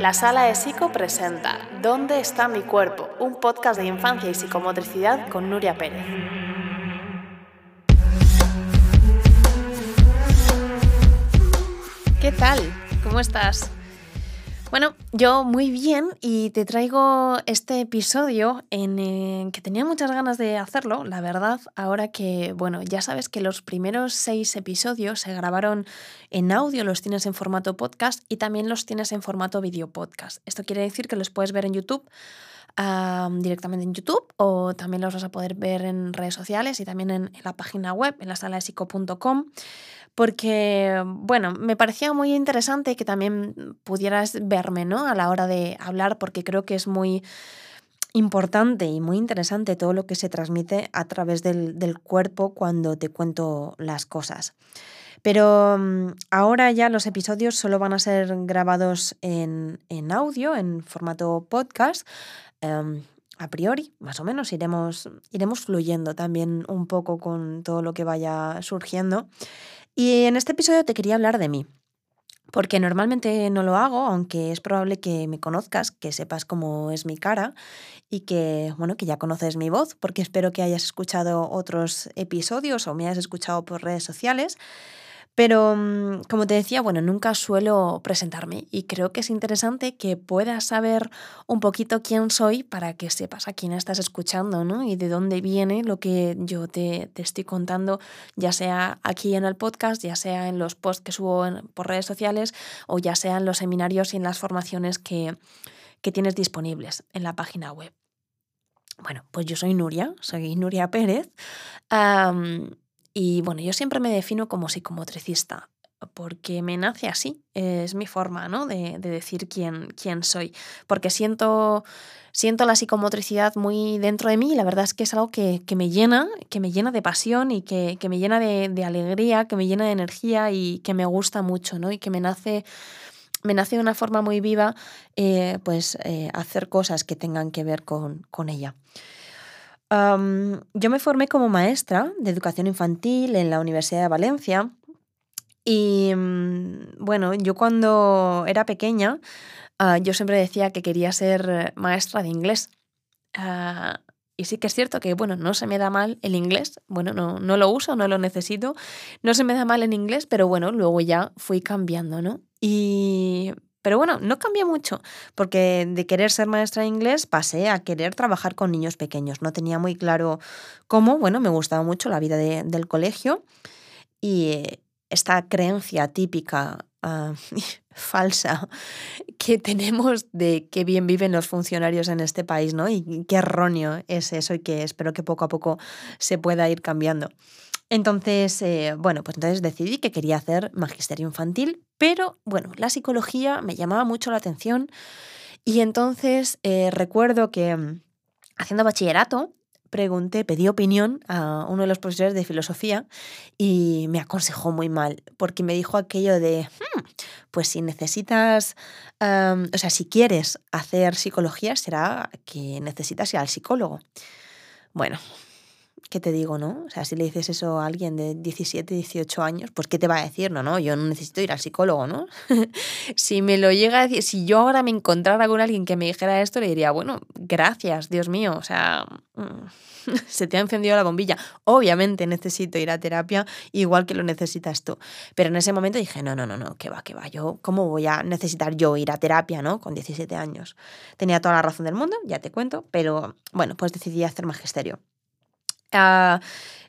La Sala de Psico presenta ¿Dónde está mi cuerpo? Un podcast de infancia y psicomotricidad con Nuria Pérez. ¿Qué tal? ¿Cómo estás? Bueno, yo muy bien y te traigo este episodio en el que tenía muchas ganas de hacerlo, la verdad, ahora que, bueno, ya sabes que los primeros seis episodios se grabaron en audio, los tienes en formato podcast y también los tienes en formato video podcast. Esto quiere decir que los puedes ver en YouTube. Directamente en YouTube o también los vas a poder ver en redes sociales y también en, la página web, en la sala de psico.com porque, bueno, me parecía muy interesante que también pudieras verme, ¿no? A la hora de hablar, porque creo que es muy importante y muy interesante todo lo que se transmite a través del, cuerpo cuando te cuento las cosas. Pero mm, ahora ya los episodios solo van a ser grabados en, audio, en formato podcast. Em, a priori, más o menos, iremos, iremos fluyendo también un poco con todo lo que vaya surgiendo. Y en este episodio te quería hablar de mí, porque normalmente no lo hago, aunque es probable que me conozcas, que sepas cómo es mi cara y que, bueno, que ya conoces mi voz, porque espero que hayas escuchado otros episodios o me hayas escuchado por redes sociales. Pero, mm, como te decía, bueno, nunca suelo presentarme y creo que es interesante que puedas saber un poquito quién soy para que sepas a quién estás escuchando, ¿no? Y de dónde viene lo que yo te, estoy contando, ya sea aquí en el podcast, ya sea en los posts que subo por redes sociales o ya sea en los seminarios y en las formaciones que, tienes disponibles en la página web. Bueno, pues yo soy Nuria, soy Nuria Pérez. Y bueno, yo siempre me defino como psicomotricista, porque me nace así, es mi forma ¿no? de, decir quién, quién soy, porque siento, siento la psicomotricidad muy dentro de mí y la verdad es que es algo que, me llena, que me llena de pasión y que, me llena de, alegría, que me llena de energía y que me gusta mucho ¿no? y que me nace me nace de una forma muy viva eh, pues eh, hacer cosas que tengan que ver con, con ella yo me formé como maestra de educación infantil en la Universidad de Valencia y mm, bueno, yo cuando era pequeña, ah, yo siempre decía que quería ser maestra de inglés. Ah, y sí que es cierto que, bueno, no se me da mal el inglés, bueno, no, no lo uso, no lo necesito, no se me da mal en inglés, pero bueno, luego ya fui cambiando, ¿no? Y pero bueno, no cambia mucho, porque de querer ser maestra de inglés pasé a querer trabajar con niños pequeños. No tenía muy claro cómo, bueno, me gustaba mucho la vida del colegio y esta creencia típica ah, falsa que tenemos de qué bien viven los funcionarios en este país, ¿no? Y qué erróneo es eso y que espero que poco a poco se pueda ir cambiando. Entonces, eh, bueno, pues entonces decidí que quería hacer magisterio infantil, pero bueno, la psicología me llamaba mucho la atención y entonces eh, recuerdo que mm, haciendo bachillerato pregunté, pedí opinión a uno de los profesores de filosofía y me aconsejó muy mal, porque me dijo aquello de, hmm, pues si necesitas, o sea, si quieres hacer psicología, será que necesitas ir al psicólogo. Bueno, ¿qué te digo, no? O sea, si le dices eso a alguien de 17, 18 años, pues ¿qué te va a decir? No, no, yo no necesito ir al psicólogo, ¿no? si me lo llega a decir, si yo ahora me encontrara con alguien que me dijera esto, le diría, bueno, gracias, Dios mío, o sea, mm, se te ha encendido la bombilla. Obviamente necesito ir a terapia igual que lo necesitas tú. Pero en ese momento dije, no, no, no, no, que va, que va, yo, ¿cómo voy a necesitar yo ir a terapia, ¿no? Con 17 años. Tenía toda la razón del mundo, ya te cuento, pero bueno, pues decidí hacer magisterio. Ah,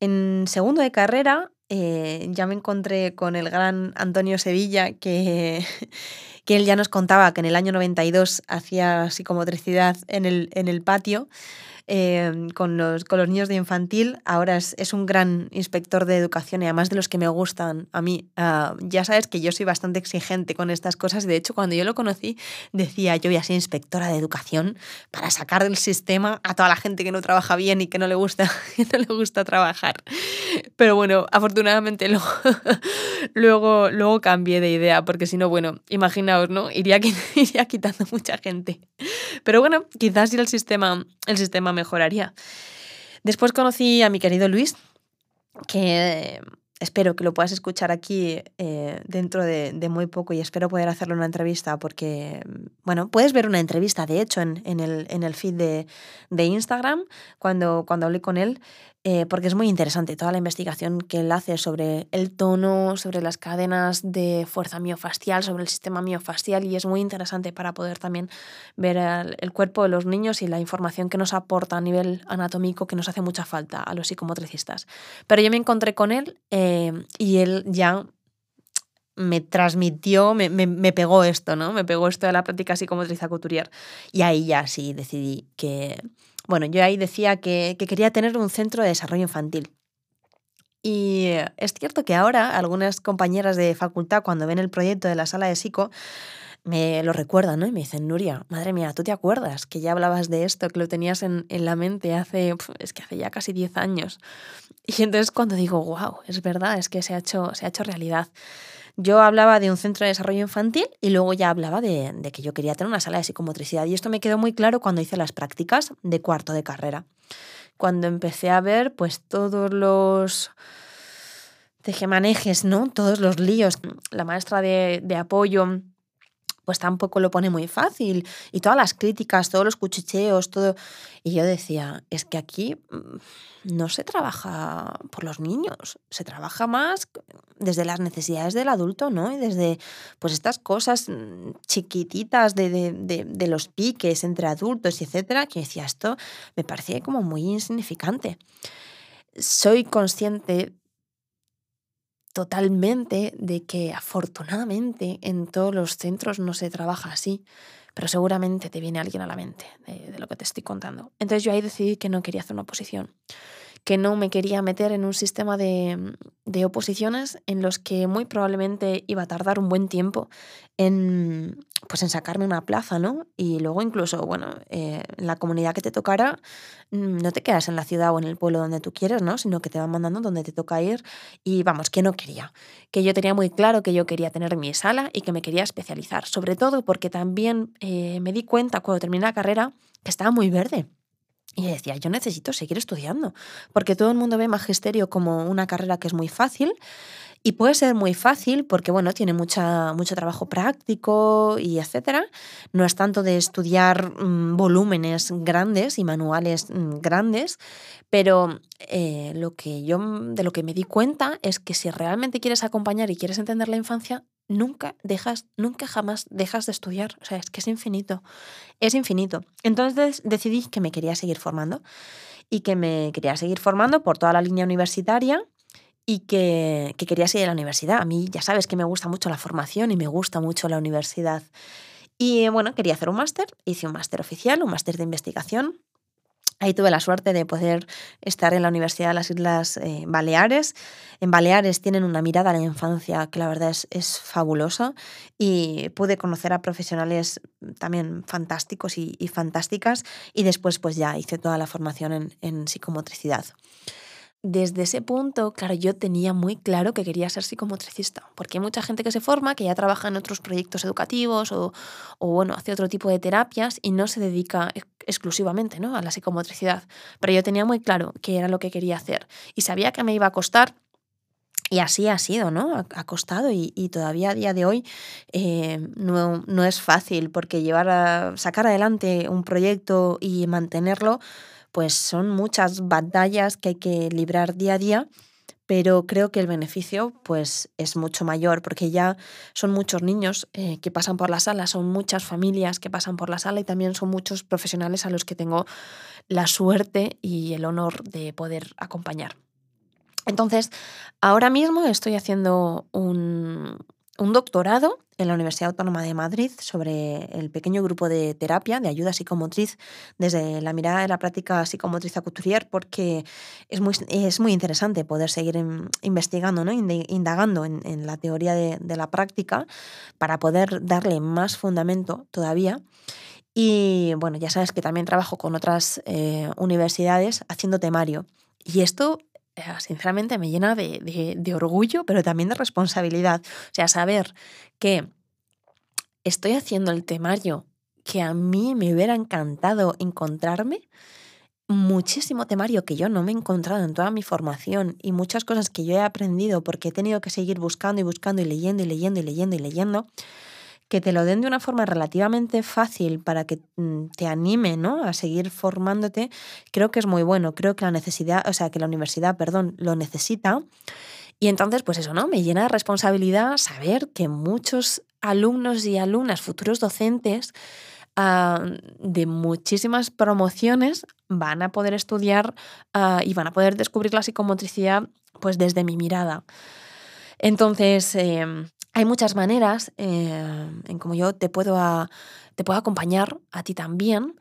en segundo de carrera eh, ya me encontré con el gran Antonio Sevilla, que, que él ya nos contaba que en el año 92 hacía psicomotricidad en el, en el patio. Em, con, los, con los niños de infantil. Ahora es, es, un gran inspector de educación y además de los que me gustan a mí. Ah, ya sabes que yo soy bastante exigente con estas cosas. De hecho, cuando yo lo conocí, decía yo voy a ser inspectora de educación para sacar del sistema a toda la gente que no trabaja bien y que no le gusta, no le gusta trabajar. Pero bueno, afortunadamente luego, luego, luego cambié de idea, porque si no, bueno, imaginaos, ¿no? Iría, iría quitando mucha gente. Pero bueno, quizás si el sistema, el sistema mejoraría. Después conocí a mi querido Luis, que espero que lo puedas escuchar aquí eh, dentro de, muy poco y espero poder hacerle una entrevista porque, bueno, puedes ver una entrevista, de hecho, en, el, en el, feed de, de, Instagram cuando, cuando hablé con él. Eh, porque es muy interesante toda la investigación que él hace sobre el tono, sobre las cadenas de fuerza miofascial, sobre el sistema miofascial y es muy interesante para poder también ver el, cuerpo de los niños y la información que nos aporta a nivel anatómico que nos hace mucha falta a los psicomotricistas. Pero yo me encontré con él eh, y él ya me transmitió, me, me, pegó esto, ¿no? Me pegó esto de la práctica psicomotriz couturier. Y ahí ya sí decidí que, bueno, yo ahí decía que, quería tener un centro de desarrollo infantil. Y es cierto que ahora algunas compañeras de facultad, cuando ven el proyecto de la sala de psico, me lo recuerdan, ¿no? Y me dicen, Nuria, madre mía, ¿tú te acuerdas que ya hablabas de esto, que lo tenías en, la mente hace, es que hace ya casi 10 años? Y entonces cuando digo, wow, es verdad, es que se ha hecho, se ha hecho realidad. Yo hablaba de un centro de desarrollo infantil y luego ya hablaba de, que yo quería tener una sala de psicomotricidad. Y esto me quedó muy claro cuando hice las prácticas de cuarto de carrera. Cuando empecé a ver pues todos los tejemanejes, ¿no? Todos los líos. La maestra de, de apoyo pues tampoco lo pone muy fácil. Y todas las críticas, todos los cuchicheos, todo. Y yo decía, es que aquí mm, no se trabaja por los niños, se trabaja más desde las necesidades del adulto, ¿no? Y desde pues estas cosas mm, chiquititas de, de, de, los piques entre adultos etcétera, que decía, esto me parecía como muy insignificante. Soy consciente totalmente de que afortunadamente en todos los centros no se trabaja así, pero seguramente te viene alguien a la mente de, lo que te estoy contando. Entonces yo ahí decidí que no quería hacer una oposición, que no me quería meter en un sistema de, de oposiciones en los que muy probablemente iba a tardar un buen tiempo en, pues en sacarme una plaza, ¿no? Y luego incluso, bueno, eh, la comunidad que te tocara, mm, no te quedas en la ciudad o en el pueblo donde tú quieres, ¿no? Sino que te van mandando donde te toca ir. Y vamos, que no quería. Que yo tenía muy claro que yo quería tener mi sala y que me quería especializar. Sobre todo porque también eh, me di cuenta cuando terminé la carrera que estaba muy verde. Y decía, yo necesito seguir estudiando, porque todo el mundo ve magisterio como una carrera que es muy fácil, y puede ser muy fácil porque, bueno, tiene mucha, mucho trabajo práctico y etcétera. No es tanto de estudiar mm, volúmenes grandes y manuales mm, grandes, pero eh, lo que yo de lo que me di cuenta es que si realmente quieres acompañar y quieres entender la infancia, nunca dejas, nunca jamás dejas de estudiar. O sea, es que es infinito. Es infinito. Entonces decidí que me quería seguir formando y que me quería seguir formando por toda la línea universitaria y que, quería seguir a la universidad. A mí ya sabes que me gusta mucho la formación y me gusta mucho la universidad. Y bueno, quería hacer un máster, hice un máster oficial, un máster de investigación. Ahí tuve la suerte de poder estar en la Universidad de las Islas eh, Baleares. En Baleares tienen una mirada a la infancia que la verdad es, es fabulosa y pude conocer a profesionales también fantásticos y, fantásticas y después pues ya hice toda la formación en, en psicomotricidad desde ese punto, claro, yo tenía muy claro que quería ser psicomotricista, porque hay mucha gente que se forma, que ya trabaja en otros proyectos educativos o, bueno, hace otro tipo de terapias y no se dedica exclusivamente ¿no? a la psicomotricidad. Pero yo tenía muy claro que era lo que quería hacer y sabía que me iba a costar. Y así ha sido, ¿no? Ha costado y, todavía a día de hoy eh, no, no es fácil porque llevar a sacar adelante un proyecto y mantenerlo pues son muchas batallas que hay que librar día a día, pero creo que el beneficio pues es mucho mayor porque ya son muchos niños eh, que pasan por la sala, son muchas familias que pasan por la sala y también son muchos profesionales a los que tengo la suerte y el honor de poder acompañar. Entonces, ahora mismo estoy haciendo un, un doctorado en la Universidad Autónoma de Madrid sobre el pequeño grupo de terapia de ayuda psicomotriz desde la mirada de la práctica psicomotriz couturier porque es muy, es muy interesante poder seguir investigando, ¿no? indagando en, la teoría de, la práctica para poder darle más fundamento todavía. Y bueno, ya sabes que también trabajo con otras eh, universidades haciendo temario. Y esto sinceramente me llena de, orgullo, pero también de responsabilidad. O sea, saber que estoy haciendo el temario que a mí me hubiera encantado encontrarme, muchísimo temario que yo no me he encontrado en toda mi formación y muchas cosas que yo he aprendido porque he tenido que seguir buscando y buscando y leyendo y leyendo y leyendo y leyendo, que te lo den de una forma relativamente fácil para que mm, te anime ¿no? a seguir formándote, creo que es muy bueno. Creo que la necesidad, o sea, que la universidad, perdón, lo necesita. Y entonces, pues eso, ¿no? Me llena de responsabilidad saber que muchos alumnos y alumnas, futuros docentes, ah, de muchísimas promociones van a poder estudiar ah, y van a poder descubrir la psicomotricidad pues desde mi mirada. Entonces, em, hay muchas maneras eh, en cómo yo te puedo, te puedo acompañar a ti también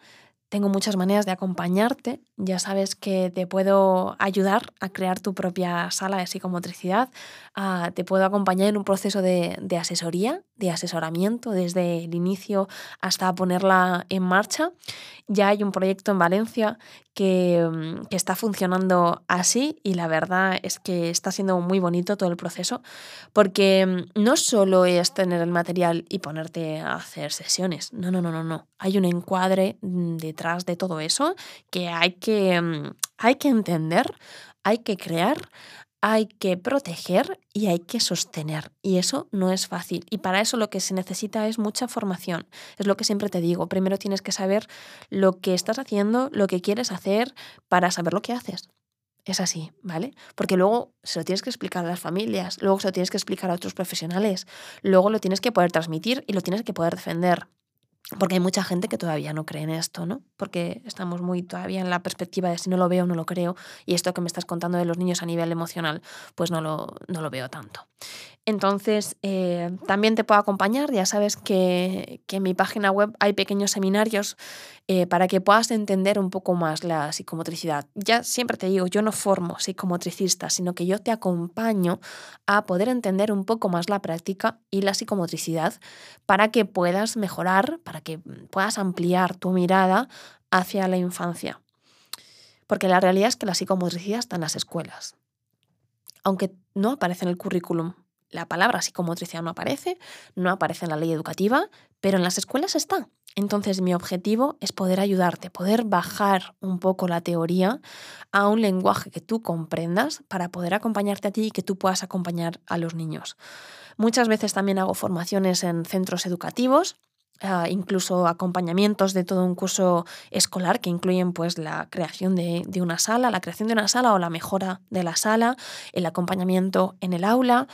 tengo muchas maneras de acompañarte. Ya sabes que te puedo ayudar a crear tu propia sala de psicomotricidad. Ah, te puedo acompañar en un proceso de, de, asesoría, de asesoramiento, desde el inicio hasta ponerla en marcha. Ya hay un proyecto en Valencia que, mm, que está funcionando así y la verdad es que está siendo muy bonito todo el proceso porque mm, no solo es tener el material y ponerte a hacer sesiones. No, no, no, no, no. Hay un encuadre mm, de de todo eso que hay que, hay que entender, hay que crear, hay que proteger y hay que sostener. Y eso no es fácil. Y para eso lo que se necesita es mucha formación. Es lo que siempre te digo. Primero tienes que saber lo que estás haciendo, lo que quieres hacer para saber lo que haces. Es así, ¿vale? Porque luego se lo tienes que explicar a las familias, luego se lo tienes que explicar a otros profesionales, luego lo tienes que poder transmitir y lo tienes que poder defender. Porque hay mucha gente que todavía no cree en esto, ¿no? Porque estamos muy todavía en la perspectiva de si no lo veo, no lo creo. Y esto que me estás contando de los niños a nivel emocional, pues no lo, no lo veo tanto. Entonces, eh, también te puedo acompañar. Ya sabes que, en mi página web hay pequeños seminarios eh, para que puedas entender un poco más la psicomotricidad. Ya siempre te digo, yo no formo psicomotricista, sino que yo te acompaño a poder entender un poco más la práctica y la psicomotricidad para que puedas mejorar, para que puedas ampliar tu mirada hacia la infancia. Porque la realidad es que la psicomotricidad está en las escuelas. Aunque no aparece en el currículum, la palabra psicomotricidad no aparece, no aparece en la ley educativa, pero en las escuelas está. Entonces mi objetivo es poder ayudarte, poder bajar un poco la teoría a un lenguaje que tú comprendas para poder acompañarte a ti y que tú puedas acompañar a los niños. Muchas veces también hago formaciones en centros educativos Ah, incluso acompañamientos de todo un curso escolar que incluyen pues la creación de, de, una sala, la creación de una sala o la mejora de la sala, el acompañamiento en el aula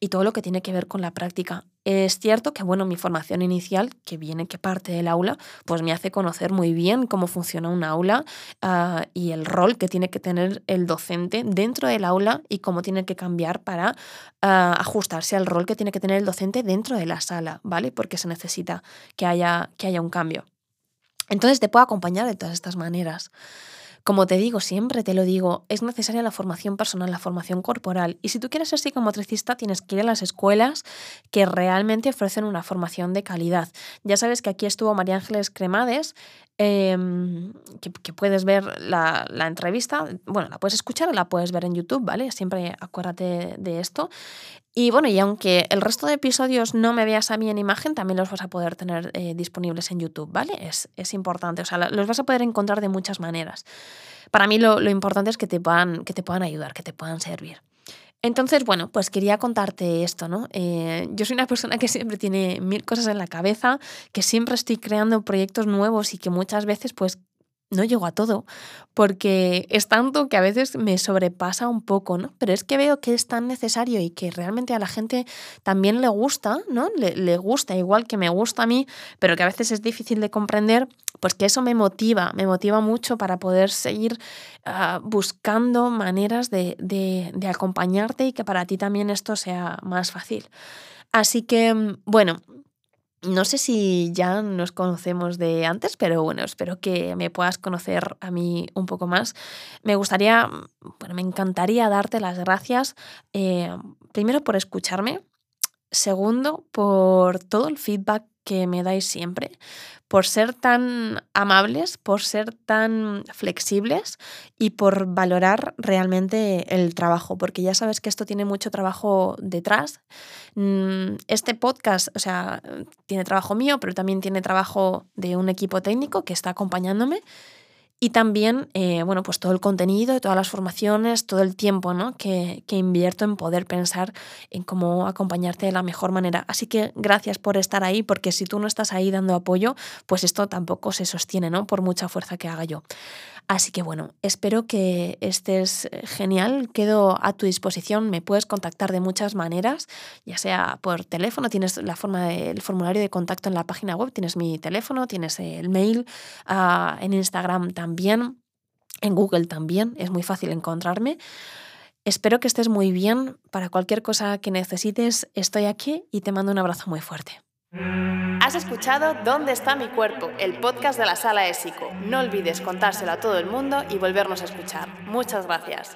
y todo lo que tiene que ver con la práctica. Es cierto que, bueno, mi formación inicial, que viene, que parte del aula, pues me hace conocer muy bien cómo funciona un aula ah, y el rol que tiene que tener el docente dentro del aula y cómo tiene que cambiar para ah, ajustarse al rol que tiene que tener el docente dentro de la sala, ¿vale? Porque se necesita que haya, que haya un cambio. Entonces te puedo acompañar de todas estas maneras. Como te digo, siempre te lo digo, es necesaria la formación personal, la formación corporal. Y si tú quieres ser psicomotricista, tienes que ir a las escuelas que realmente ofrecen una formación de calidad. Ya sabes que aquí estuvo María Ángeles Cremades, em, que, puedes ver la, la, entrevista, bueno, la puedes escuchar la puedes ver en YouTube, ¿vale? Siempre acuérdate de esto. Y bueno, y aunque el resto de episodios no me veas a mí en imagen, también los vas a poder tener eh, disponibles en YouTube, ¿vale? Es, es, importante, o sea, los vas a poder encontrar de muchas maneras. Para mí lo, lo importante es que te, que te puedan ayudar, que te puedan servir. Entonces, bueno, pues quería contarte esto, ¿no? Eh, yo soy una persona que siempre tiene mil cosas en la cabeza, que siempre estoy creando proyectos nuevos y que muchas veces pues no llego a todo, porque es tanto que a veces me sobrepasa un poco, ¿no? Pero es que veo que es tan necesario y que realmente a la gente también le gusta, ¿no? Le, gusta igual que me gusta a mí, pero que a veces es difícil de comprender, pues que eso me motiva, me motiva mucho para poder seguir ah, buscando maneras de, de acompañarte y que para ti también esto sea más fácil. Así que, bueno, no sé si ya nos conocemos de antes, pero bueno, espero que me puedas conocer a mí un poco más. Me gustaría, bueno, me encantaría darte las gracias, eh, primero por escucharme, segundo por todo el feedback que me dais siempre, por ser tan amables, por ser tan flexibles y por valorar realmente el trabajo, porque ya sabes que esto tiene mucho trabajo detrás. Mm, este podcast, o sea, tiene trabajo mío, pero también tiene trabajo de un equipo técnico que está acompañándome y también, eh, bueno, pues todo el contenido, todas las formaciones, todo el tiempo ¿no? que, que, invierto en poder pensar en cómo acompañarte de la mejor manera. Así que gracias por estar ahí, porque si tú no estás ahí dando apoyo, pues esto tampoco se sostiene, ¿no? Por mucha fuerza que haga yo. Así que bueno, espero que estés genial, quedo a tu disposición, me puedes contactar de muchas maneras, ya sea por teléfono, tienes la forma del formulario de contacto en la página web, tienes mi teléfono, tienes el mail, uh, en Instagram también, en Google también, es muy fácil encontrarme. Espero que estés muy bien, para cualquier cosa que necesites estoy aquí y te mando un abrazo muy fuerte. Has escuchado ¿Dónde está mi cuerpo? El podcast de la sala ESICO. No olvides contárselo a todo el mundo y volvernos a escuchar. Muchas gracias.